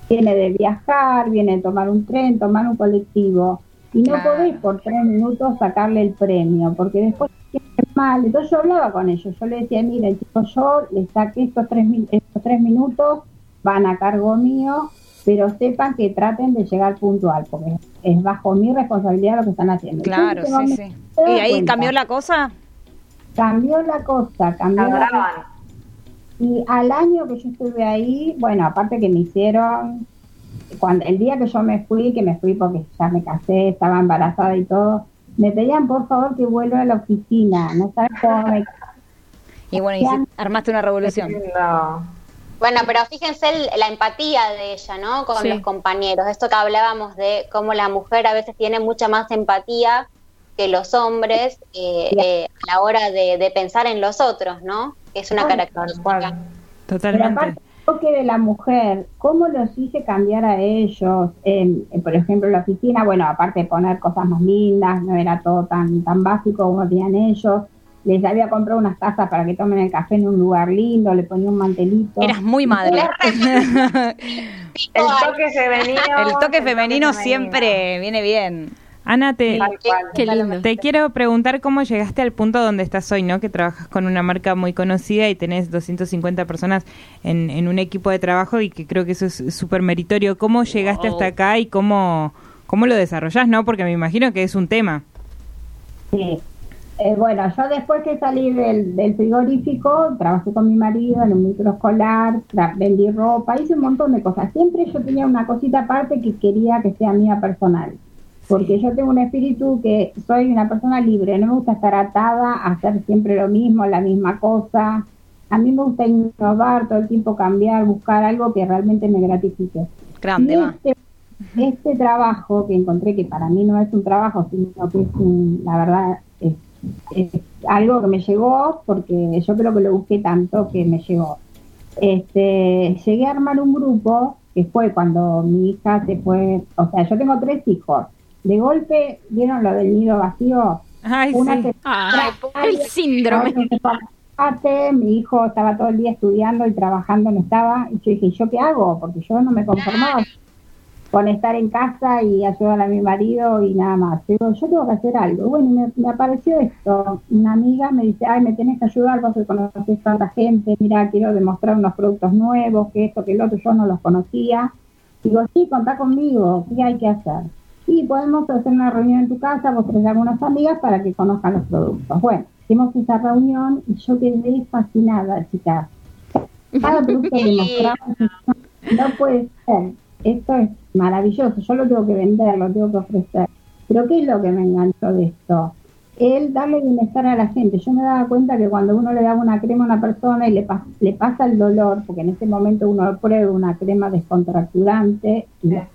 viene de viajar, viene de tomar un tren, tomar un colectivo. Y no Claro. podés por 3 minutos sacarle el premio, porque después mal. Entonces yo hablaba con ellos, yo le decía, miren chicos, yo les saqué estos tres, min- estos tres minutos, van a cargo mío, pero sepan que traten de llegar puntual, porque es bajo mi responsabilidad lo que están haciendo. Claro, sí, sí. ¿Y ahí cuenta. cambió la cosa? Cambió la cosa, cambió la Adoraban. y al año que yo estuve ahí, bueno, aparte que me hicieron, cuando el día que yo me fui, que me fui porque ya me casé, estaba embarazada y todo, me pedían por favor que vuelva a la oficina, no sabes cómo me... Y bueno, y armaste una revolución. Lindo. Bueno, pero fíjense el- la empatía de ella, ¿no? Con Sí. los compañeros. Esto que hablábamos de cómo la mujer a veces tiene mucha más empatía que los hombres eh, eh, a la hora de, de pensar en los otros, ¿no? Que es una característica. cual. Pero Totalmente. aparte, el toque de la mujer, ¿cómo los hice cambiar a ellos? En, en, por ejemplo, en la oficina, bueno, aparte de poner cosas más lindas, no era todo tan, tan básico como tenían ellos. Les había comprado unas tazas para que tomen el café en un lugar lindo, le ponía un mantelito. Eras muy madre. El toque femenino. El toque femenino siempre viene bien. Ana, te. Qué lindo. te quiero preguntar cómo llegaste al punto donde estás hoy, ¿no? Que trabajas con una marca muy conocida y tenés 250 personas en, en un equipo de trabajo y que creo que eso es súper meritorio. ¿Cómo llegaste hasta acá y cómo, cómo lo desarrollás, no? Porque me imagino que es un tema. Sí. Eh, bueno, yo después que salí del, del frigorífico, trabajé con mi marido en un microescolar, vendí ropa, hice un montón de cosas. Siempre yo tenía una cosita aparte que quería que sea mía personal. Porque yo tengo un espíritu que soy una persona libre, no me gusta estar atada a hacer siempre lo mismo, la misma cosa. A mí me gusta innovar, todo el tiempo cambiar, buscar algo que realmente me gratifique. Grande, va. este, este trabajo que encontré, que para mí no es un trabajo, sino que es un, la verdad, es, es algo que me llegó, porque yo creo que lo busqué tanto que me llegó. Este, llegué a armar un grupo que fue cuando mi hija se fue, o sea, yo tengo tres hijos. De golpe, ¿vieron lo del nido vacío? Ay, Una sí. Ay, el síndrome. Mi hijo estaba todo el día estudiando y trabajando, no estaba. Y yo dije, ¿yo qué hago? Porque yo no me conformaba con estar en casa y ayudar a mi marido y nada más. Digo, yo tengo que hacer algo. Bueno, me, me apareció esto. Una amiga me dice, ay, me tenés que ayudar, vos que conoces tanta gente, mira, quiero demostrar unos productos nuevos, que esto, que el otro, yo no los conocía. Digo, sí, contá conmigo, ¿qué hay que hacer? Y podemos hacer una reunión en tu casa, vos traes algunas amigas para que conozcan los productos. Bueno, hicimos esa reunión y yo quedé fascinada, chicas. Cada producto que mostramos, no puede ser. Esto es maravilloso, yo lo tengo que vender, lo tengo que ofrecer. Pero ¿qué es lo que me enganchó de esto? El darle bienestar a la gente. Yo me daba cuenta que cuando uno le daba una crema a una persona y le, pas- le pasa el dolor, porque en ese momento uno prueba una crema descontracturante y la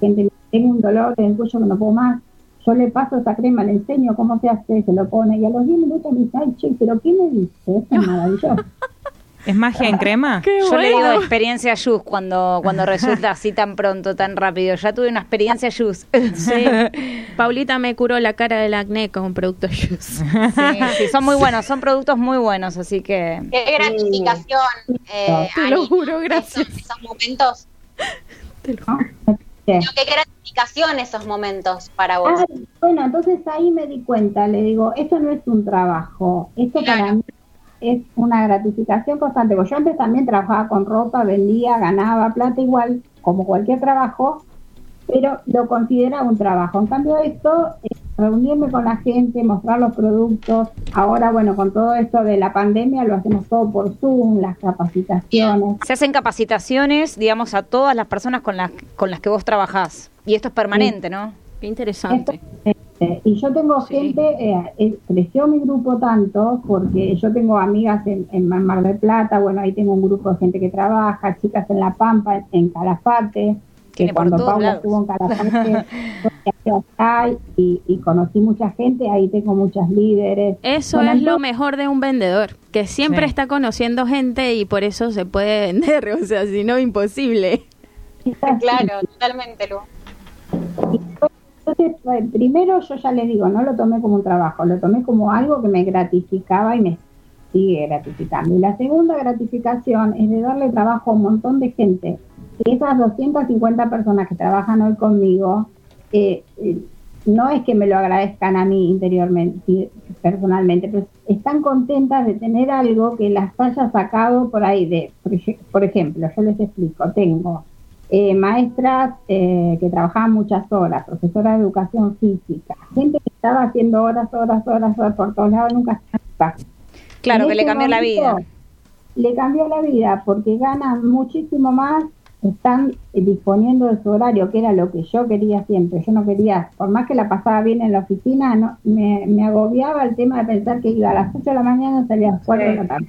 gente tengo un dolor en el cuello que no puedo más, yo le paso esa crema, le enseño cómo se hace, se lo pone y a los 10 minutos me dice, ay, che, pero ¿qué me dice? Esto es maravilloso. ¿Es magia en crema? Yo le digo experiencia Yus cuando, cuando resulta así tan pronto, tan rápido. Ya tuve una experiencia Yus. Sí. Paulita me curó la cara del acné con productos Juice. Sí, sí, son muy buenos, son productos muy buenos, así que... Qué gratificación. Eh, Te lo juro, gracias. Esos, esos momentos. Pero qué gratificación esos momentos para vos. Ah, bueno, entonces ahí me di cuenta, le digo, esto no es un trabajo, esto para mí es una gratificación constante. Porque yo antes también trabajaba con ropa, vendía, ganaba plata igual, como cualquier trabajo, pero lo consideraba un trabajo. En cambio esto, es reunirme con la gente, mostrar los productos. Ahora, bueno, con todo esto de la pandemia lo hacemos todo por Zoom, las capacitaciones. Se hacen capacitaciones, digamos, a todas las personas con las, con las que vos trabajás. Y esto es permanente, ¿no? Qué interesante. Este, y yo tengo gente, eh, eh, creció mi grupo tanto porque yo tengo amigas en, en Mar del Plata, bueno, ahí tengo un grupo de gente que trabaja, chicas en La Pampa, en Calafate, que cuando Paula estuvo en Calafate y, y conocí mucha gente, ahí tengo muchas líderes. Eso Bueno, es lo mejor de un vendedor, que siempre Sí. está conociendo gente y por eso se puede vender, o sea, si no, imposible. Claro, totalmente, Lu. Entonces, eh, primero yo ya les digo, no lo tomé como un trabajo, lo tomé como algo que me gratificaba y me, sigue gratificando. Y la segunda gratificación es de darle trabajo a un montón de gente. Que esas 250 personas que trabajan hoy conmigo, eh, eh, no es que me lo agradezcan a mí interiormente, personalmente, pero están contentas de tener algo que las haya sacado por ahí de, por ejemplo, yo les explico, tengo eh, maestras eh, que trabajaban muchas horas, profesoras de educación física, gente que estaba haciendo horas, horas, horas, horas por todos lados, nunca estaba. Claro, En que le cambió la vida. Le cambió la vida porque ganan muchísimo más, están disponiendo de su horario, que era lo que yo quería siempre. Yo no quería, por más que la pasaba bien en la oficina, no, me, me agobiaba el tema de pensar que iba a las 8 de la mañana y salía a las 4 de la tarde.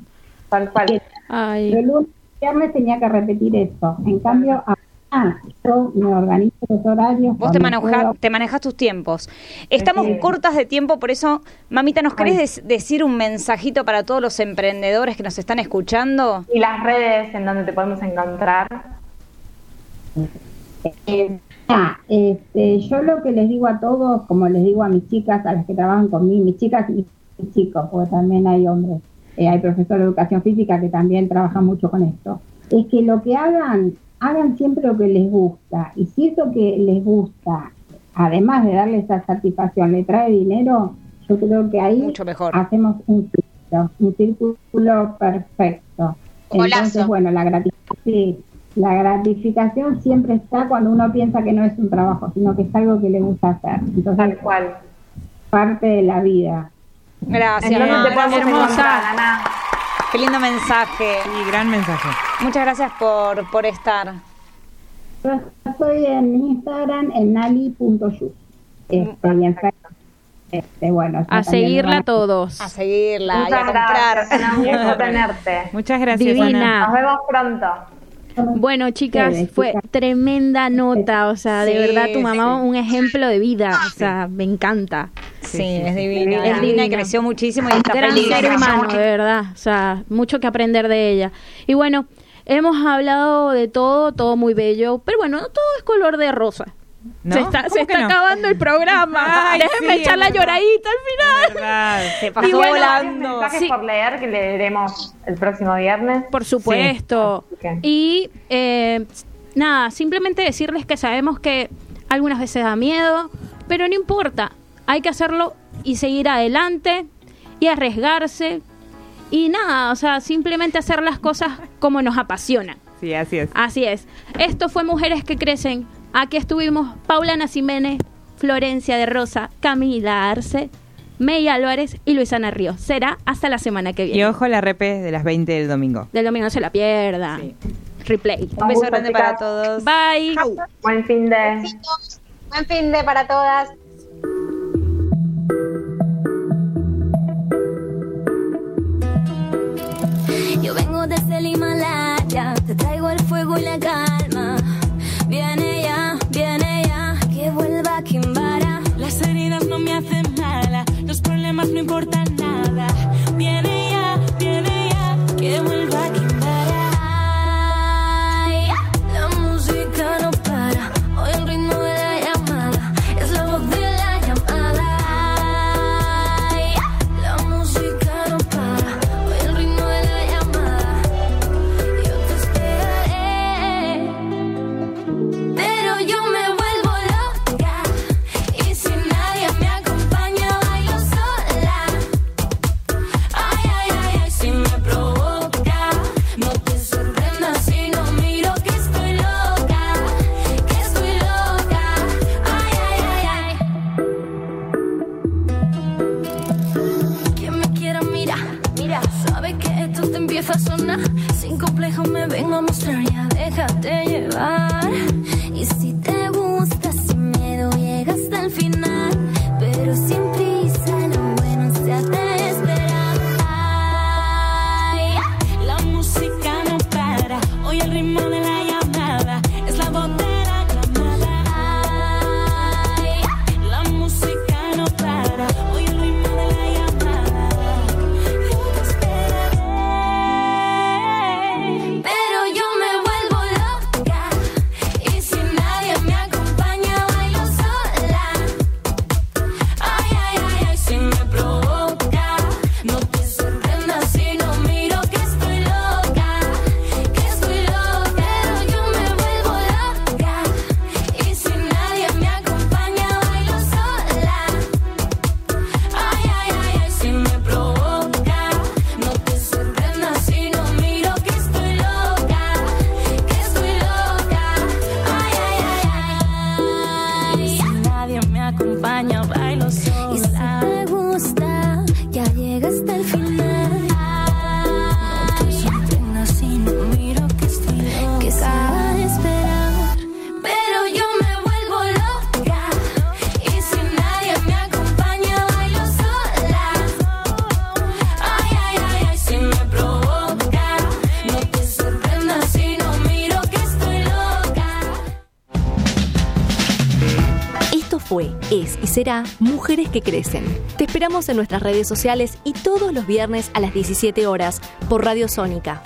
Tal cual. Ay. El lunes viernes tenía que repetir eso. En cambio, ahora yo me organizo los horarios. Vos te, maneja- te manejas tus tiempos. Estamos Sí. cortas de tiempo, por eso, mamita, ¿nos querés des- decir un mensajito para todos los emprendedores que nos están escuchando? Y las redes en donde te podemos encontrar. Eh, ah, este, yo lo que les digo a todos, como les digo a mis chicas, a las que trabajan conmigo, mis chicas y mis chicos, porque también hay hombres, eh, hay profesores de educación física que también trabajan mucho con esto, es que lo que hagan, hagan siempre lo que les gusta. Y si eso que les gusta, además de darle esa satisfacción, le trae dinero, yo creo que ahí hacemos un círculo, un círculo perfecto. Entonces, bueno, la gratificación, sí, la gratificación siempre está cuando uno piensa que no es un trabajo, sino que es algo que le gusta hacer. Entonces, Tal cual. parte de la vida. Gracias. ¿En dónde te hermosa. Qué lindo mensaje. Sí, gran mensaje. Muchas gracias por, por estar. Yo estoy en Instagram en nali.yu. Este, y en Facebook, este, bueno, A seguirla van todos. A seguirla y a Muchas comprar. gracias. Ana, Un gusto tenerte. Muchas gracias, Divina. Nos vemos pronto. Bueno, chicas, fue tremenda nota, o sea, de Sí, verdad tu mamá sí. un ejemplo de vida, o sea, me encanta. Sí, es divina. Es divina y creció muchísimo y está Gran feliz. ser humano, de verdad, o sea, mucho que aprender de ella. Y bueno, hemos hablado de todo, todo muy bello, pero bueno, no todo es color de rosa. ¿No? Se está, ¿Cómo se está no? acabando el programa. Ay, Déjenme sí, echar la lloradita al final. Se pasó bueno, volando. mensajes Sí. por leer que leeremos el próximo viernes. Por supuesto. Y eh, nada, simplemente decirles que sabemos que algunas veces da miedo, pero no importa. Hay que hacerlo y seguir adelante y arriesgarse. Y nada, o sea, simplemente hacer las cosas como nos apasionan. Sí, así es. Así es. Esto fue Mujeres que Crecen. Aquí estuvimos Paula Nacimene, Florencia de Rosa, Camila Arce, May Álvarez y Luisana Ríos. Será hasta la semana que Y viene. ojo la repe de las 20 del domingo. Del domingo no se la pierda. Sí. Replay. Un beso gusto, grande chicas. para todos. Bye. Buen fin de. Buen fin de para todas. Yo vengo desde el Himalaya, te traigo el fuego y la calma. Viene que vuelva Kimbara. Las heridas no me hacen nada, los problemas no importan nada. Viene ya, viene ya, que vuelva Kimbara. Vengo a mostrar, ya déjate llevar. Será Mujeres que Crecen. Te esperamos en nuestras redes sociales y todos los viernes a las 17 horas por Radio Sónica.